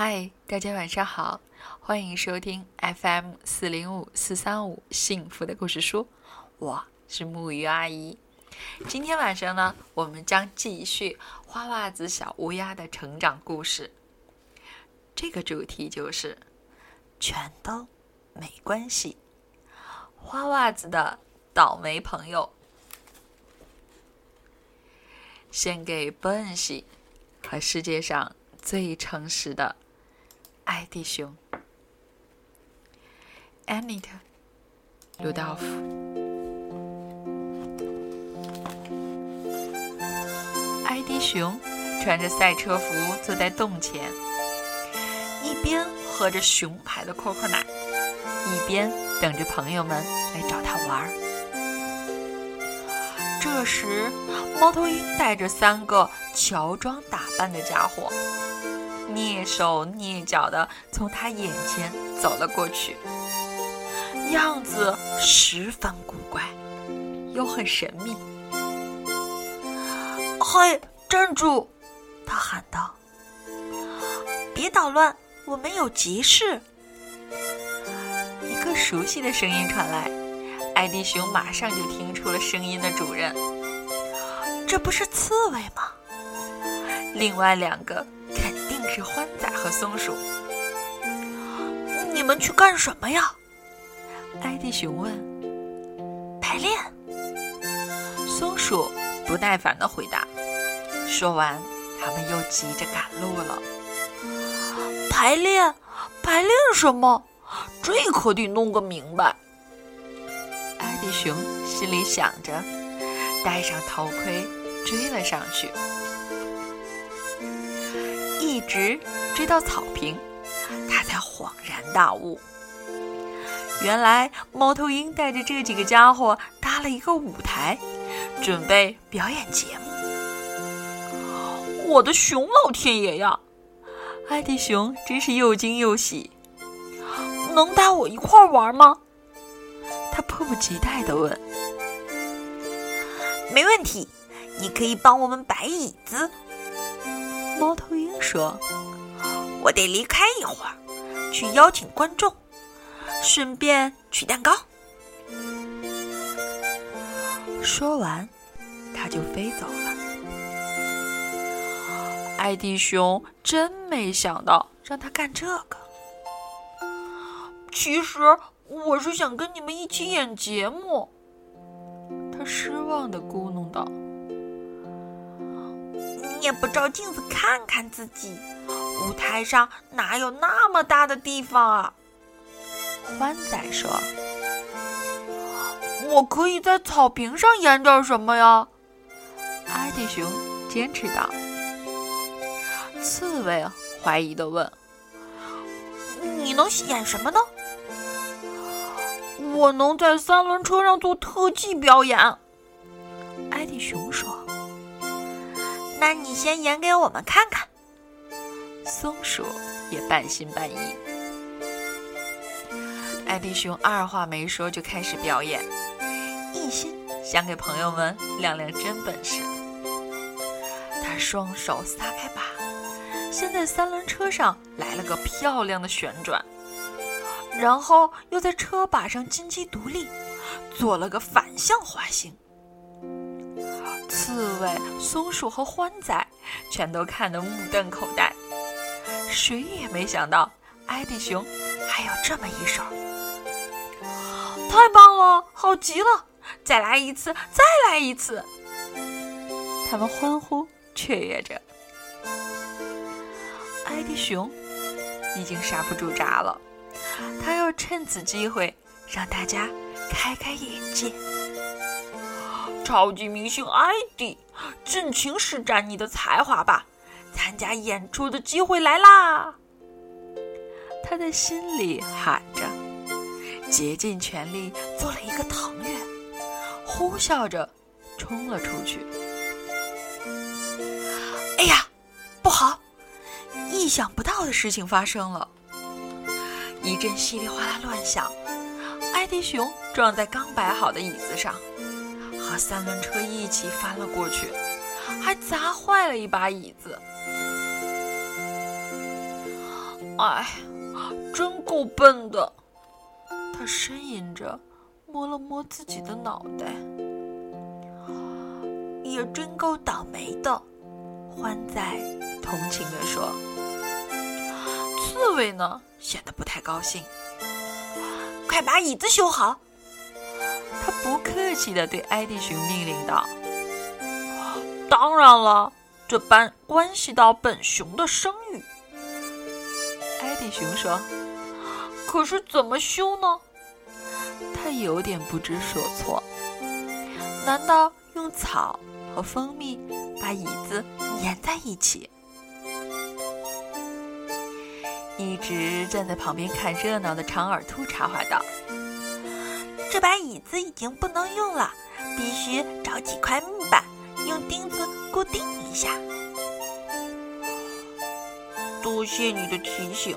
嗨，大家晚上好，欢迎收听 FM 四零五四三五幸福的故事书，我是木鱼阿姨。今天晚上呢，我们将继续花袜子小乌鸦的成长故事。这个主题就是全都没关系，花袜子的倒霉朋友，献给 b e n 西和世界上最诚实的。艾迪熊，安妮特，鲁道夫。艾迪熊穿着赛车服坐在洞前，一边喝着熊牌的可可奶，一边等着朋友们来找他玩。这时，猫头鹰带着三个乔装打扮的家伙。蹑手蹑脚的从他眼前走了过去，样子十分古怪，又很神秘。嘿，站住！他喊道：“别捣乱，我们有急事。”一个熟悉的声音传来，艾迪熊马上就听出了声音的主人。这不是刺猬吗？另外两个。是欢仔和松鼠，你们去干什么呀？艾迪熊问。排练。松鼠不耐烦的回答。说完，他们又急着赶路了。排练？排练什么？这可得弄个明白。艾迪熊心里想着，戴上头盔追了上去。直追到草坪，他才恍然大悟。原来猫头鹰带着这几个家伙搭了一个舞台，准备表演节目。我的熊老天爷呀！艾迪熊真是又惊又喜。能带我一块玩吗？他迫不及待地问。没问题，你可以帮我们摆椅子。猫头鹰说：“我得离开一会儿，去邀请观众，顺便取蛋糕。”说完，他就飞走了。艾迪熊真没想到让他干这个。其实我是想跟你们一起演节目。他失望的咕哝道。也不照镜子看看自己，舞台上哪有那么大的地方啊？欢仔说：“我可以在草坪上演点什么呀？”艾迪熊坚持道。刺猬怀疑的问：“你能演什么呢？”我能在三轮车上做特技表演。”艾迪熊说。那你先演给我们看看。松鼠也半信半疑。艾迪熊二话没说就开始表演，一心想给朋友们亮亮真本事。他双手撒开把，先在三轮车上来了个漂亮的旋转，然后又在车把上金鸡独立，做了个反向滑行。刺猬、松鼠和欢仔全都看得目瞪口呆，谁也没想到艾迪熊还有这么一手。太棒了，好极了！再来一次，再来一次！他们欢呼雀跃着。艾迪熊已经刹不住闸了，他要趁此机会让大家开开眼界。超级明星艾迪，尽情施展你的才华吧！参加演出的机会来啦！他在心里喊着，竭尽全力做了一个腾跃，呼啸着冲了出去。哎呀，不好！意想不到的事情发生了，一阵稀里哗啦乱响，艾迪熊撞在刚摆好的椅子上。三轮车一起翻了过去，还砸坏了一把椅子。哎，真够笨的。他呻吟着，摸了摸自己的脑袋。也真够倒霉的。欢仔同情地说。刺猬呢，显得不太高兴。快把椅子修好！他不客气地对艾迪熊命令道。当然了，这般关系到本熊的声誉。艾迪熊说：“可是怎么修呢？”他有点不知所措。难道用草和蜂蜜把椅子粘在一起？一直站在旁边看热闹的长耳兔插话道：“这把椅子已经不能用了，必须找几块木板。”用钉子固定一下。多谢你的提醒，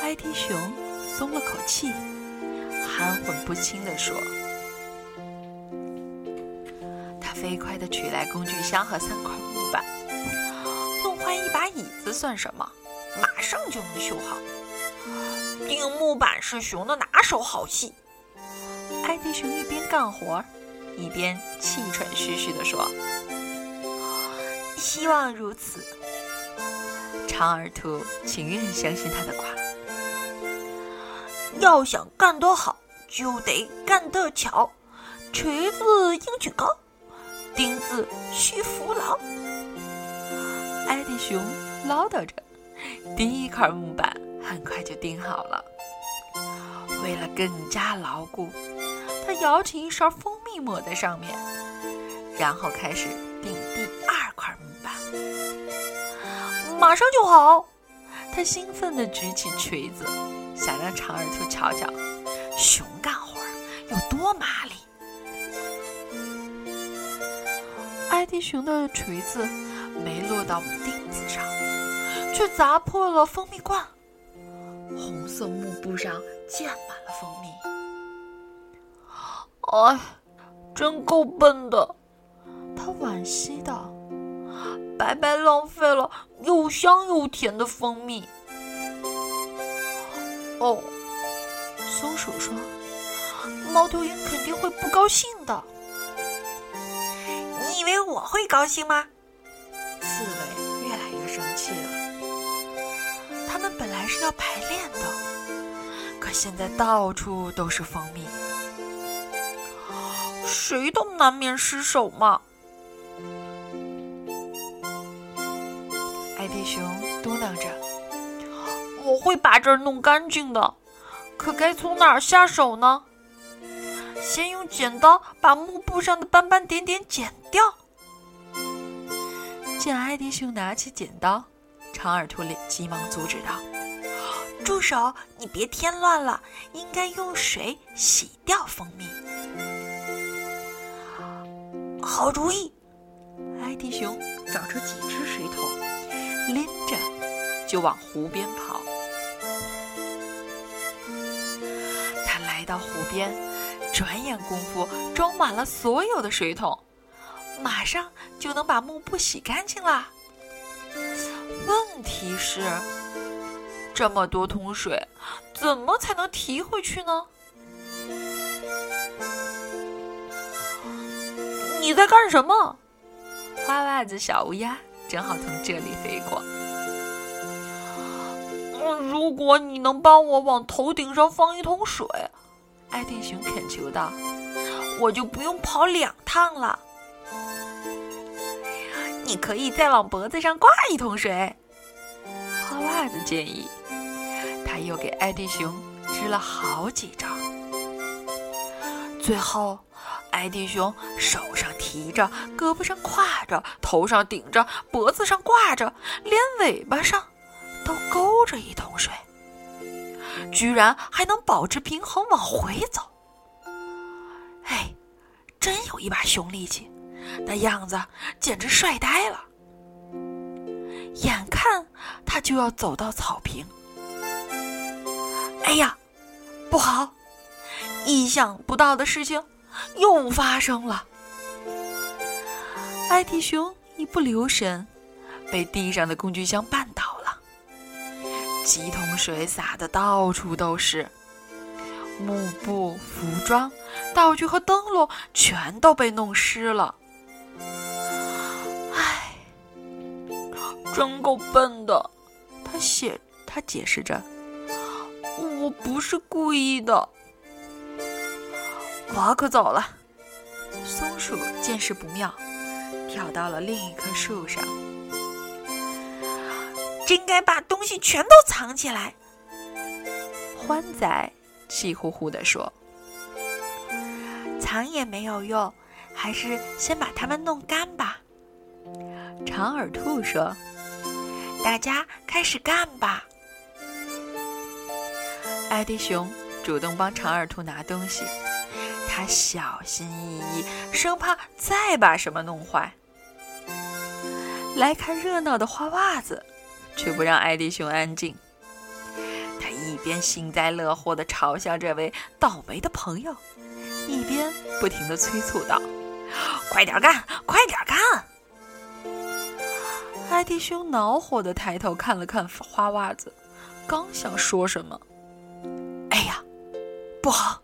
艾迪熊松了口气，含混不清地说：“他飞快地取来工具箱和三块木板，弄坏一把椅子算什么？马上就能修好。钉木板是熊的拿手好戏。”艾迪熊一边干活。一边气喘吁吁地说：“希望如此。”长耳兔情愿相信他的话。要想干得好，就得干得巧。锤子应举高，钉子需扶牢。艾迪熊唠叨着，第一块木板很快就钉好了。为了更加牢固。舀起一勺蜂蜜抹在上面，然后开始钉第二块木板。马上就好！他兴奋地举起锤子，想让长耳兔瞧瞧熊干活有多麻利。艾迪熊的锤子没落到钉子上，却砸破了蜂蜜罐，红色幕布上溅满了蜂蜜。哎，真够笨的！他惋惜道：“白白浪费了又香又甜的蜂蜜。”哦，松鼠说：“猫头鹰肯定会不高兴的。”你以为我会高兴吗？刺猬越来越生气了。他们本来是要排练的，可现在到处都是蜂蜜。谁都难免失手嘛。艾迪熊嘟囔着：“我会把这儿弄干净的，可该从哪儿下手呢？先用剪刀把幕布上的斑斑点点剪掉。”见艾迪熊拿起剪刀，长耳兔急忙阻止道：“住手！你别添乱了，应该用水洗掉蜂蜜。”好主意！艾迪熊找出几只水桶，拎着就往湖边跑。他来到湖边，转眼功夫装满了所有的水桶，马上就能把幕布洗干净啦。问题是，这么多桶水，怎么才能提回去呢？你在干什么？花袜子小乌鸦正好从这里飞过。如果你能帮我往头顶上放一桶水，艾迪熊恳求道，我就不用跑两趟了。你可以再往脖子上挂一桶水，花袜子建议。他又给艾迪熊支了好几招，最后。艾迪熊手上提着，胳膊上挎着，头上顶着，脖子上挂着，连尾巴上都勾着一桶水，居然还能保持平衡往回走。哎，真有一把熊力气，那样子简直帅呆了。眼看他就要走到草坪，哎呀，不好！意想不到的事情。又发生了！艾迪熊一不留神，被地上的工具箱绊倒了，几桶水洒的到处都是，幕布、服装、道具和灯笼全都被弄湿了。唉，真够笨的。他写，他解释着：“我不是故意的。”我可走了。松鼠见势不妙，跳到了另一棵树上。真该把东西全都藏起来。欢仔气呼呼地说：“藏也没有用，还是先把它们弄干吧。”长耳兔说：“大家开始干吧。”艾迪熊主动帮长耳兔拿东西，他小心翼翼，生怕再把什么弄坏。来看热闹的花袜子。却不让艾迪熊安静。他一边幸灾乐祸地嘲笑这位倒霉的朋友，一边不停地催促道：“快点干，快点干！”艾迪熊恼火地抬头看了看花袜子，刚想说什么，哎呀，不好！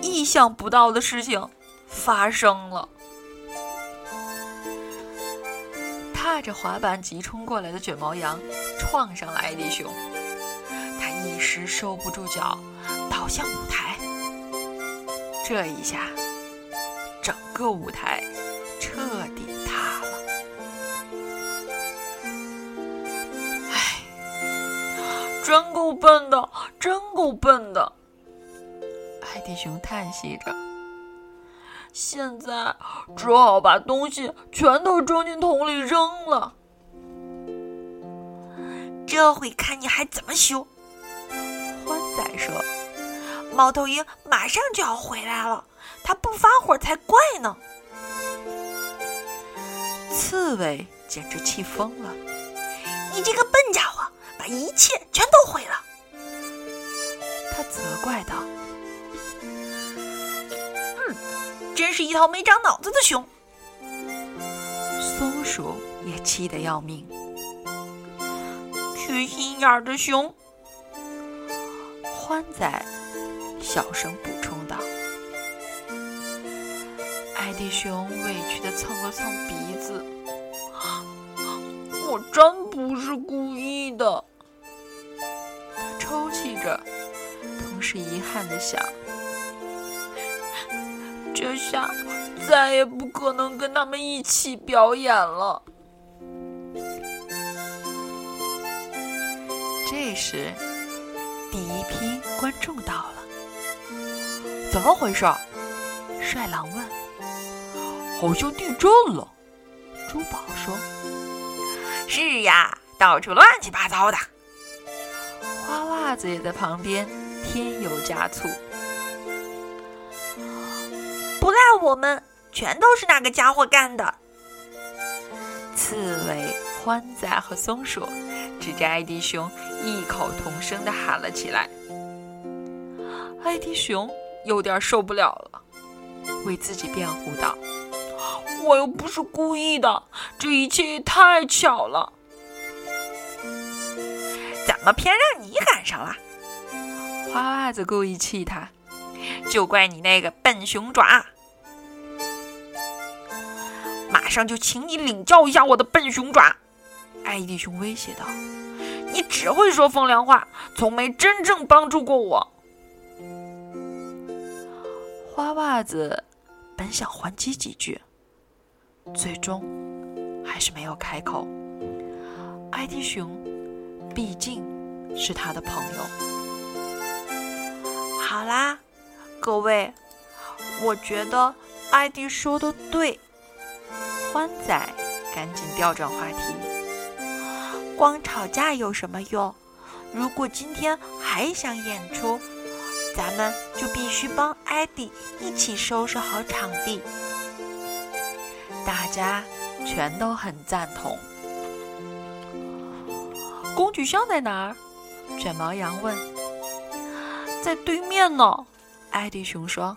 意想不到的事情发生了。踏着滑板急冲过来的卷毛羊撞上了艾迪熊，他一时收不住脚，倒向舞台。这一下，整个舞台彻底塌了。唉，真够笨的，真够笨的！艾迪熊叹息着。现在只好把东西全都装进桶里扔了。这回看你还怎么修！欢仔说：“猫头鹰马上就要回来了，他不发火才怪呢。”刺猬简直气疯了：“你这个笨家伙，把一切全都毁了！”他责怪道。真是一头没长脑子的熊。松鼠也气得要命。缺心眼的熊。欢仔小声补充道。艾迪熊委屈的蹭了蹭鼻子。我真不是故意的。他抽泣着，同时遗憾的想。这下再也不可能跟他们一起表演了。这时，第一批观众到了。怎么回事？帅狼问。好像地震了。珠宝说。是呀，到处乱七八糟的。花袜子也在旁边添油加醋。不赖我们，全都是那个家伙干的。刺猬、欢仔和松鼠指着艾迪熊，异口同声地喊了起来。艾迪熊有点受不了了，为自己辩护道：“我又不是故意的，这一切也太巧了。怎么偏让你赶上了？”花袜子故意气他。就怪你那个笨熊爪！马上就请你领教一下我的笨熊爪！艾迪熊威胁道：“你只会说风凉话，从没真正帮助过我。”花袜子本想还击几句，最终还是没有开口。艾迪熊毕竟是他的朋友。好啦。各位，我觉得艾迪说的对。欢仔赶紧调转话题：“光吵架有什么用？如果今天还想演出，咱们就必须帮艾迪一起收拾好场地。”大家全都很赞同。工具箱在哪儿？卷毛羊问。在对面呢。艾迪熊说：“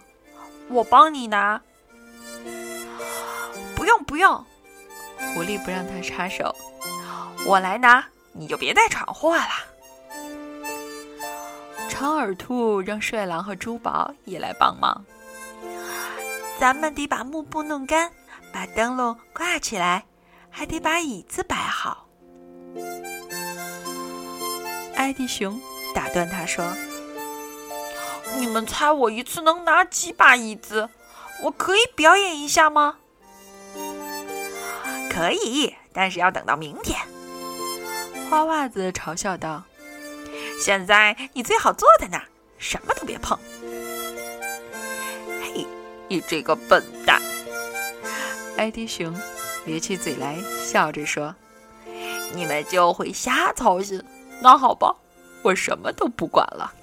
我帮你拿。”“不用不用。”狐狸不让他插手，“我来拿。”你就别再闯祸了。长耳兔让帅狼和珠宝也来帮忙。咱们得把幕布弄干，把灯笼挂起来，还得把椅子摆好。艾迪熊打断他说：“你们猜我一次能拿几把椅子？我可以表演一下吗？”“可以，但是要等到明天。”花袜子嘲笑道。“现在你最好坐在那儿，什么都别碰。”“嘿，你这个笨蛋！”艾迪熊咧起嘴来笑着说：“你们就会瞎操心。”那好吧，我什么都不管了。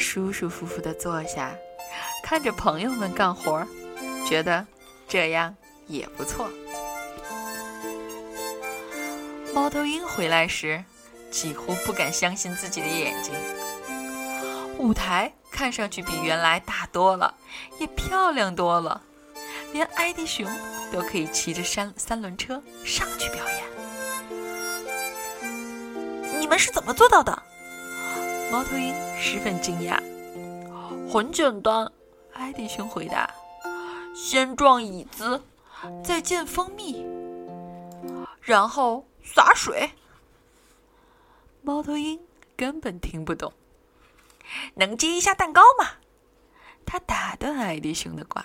舒舒服服的坐下，看着朋友们干活，觉得这样也不错。猫头鹰回来时，几乎不敢相信自己的眼睛。舞台看上去比原来大多了，也漂亮多了，连艾迪熊都可以骑着三三轮车上去表演。你们是怎么做到的？猫头鹰十分惊讶。很简单，艾迪熊回答：“先撞椅子，再溅蜂蜜，然后洒水。”猫头鹰根本听不懂。能接一下蛋糕吗？他打断艾迪熊的话。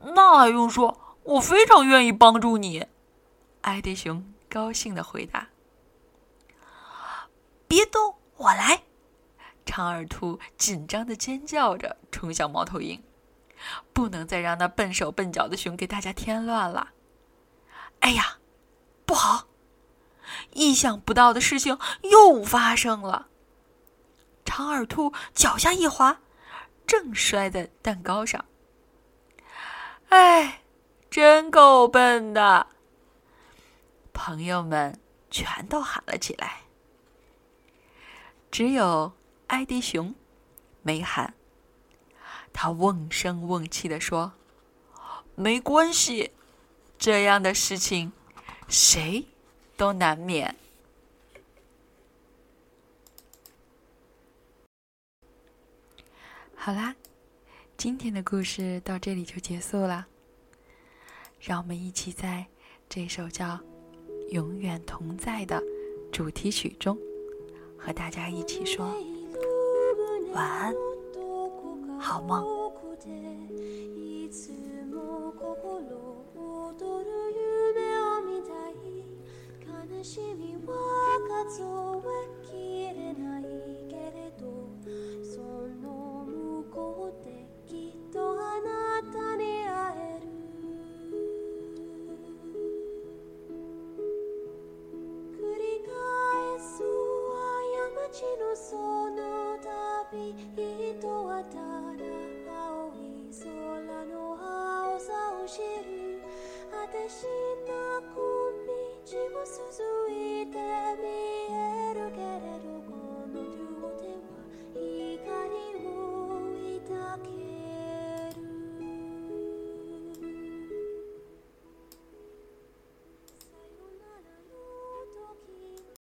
那还用说？我非常愿意帮助你。艾迪熊高兴的回答。别动，我来！长耳兔紧张的尖叫着，冲向猫头鹰。不能再让那笨手笨脚的熊给大家添乱了。哎呀，不好！意想不到的事情又发生了。长耳兔脚下一滑，正摔在蛋糕上。哎，真够笨的！朋友们全都喊了起来。只有艾迪熊没喊。他瓮声瓮气地说：“没关系，这样的事情谁都难免。”好啦，今天的故事到这里就结束了。让我们一起在这首叫《永远同在》的主题曲中。和大家一起说晚安，好梦。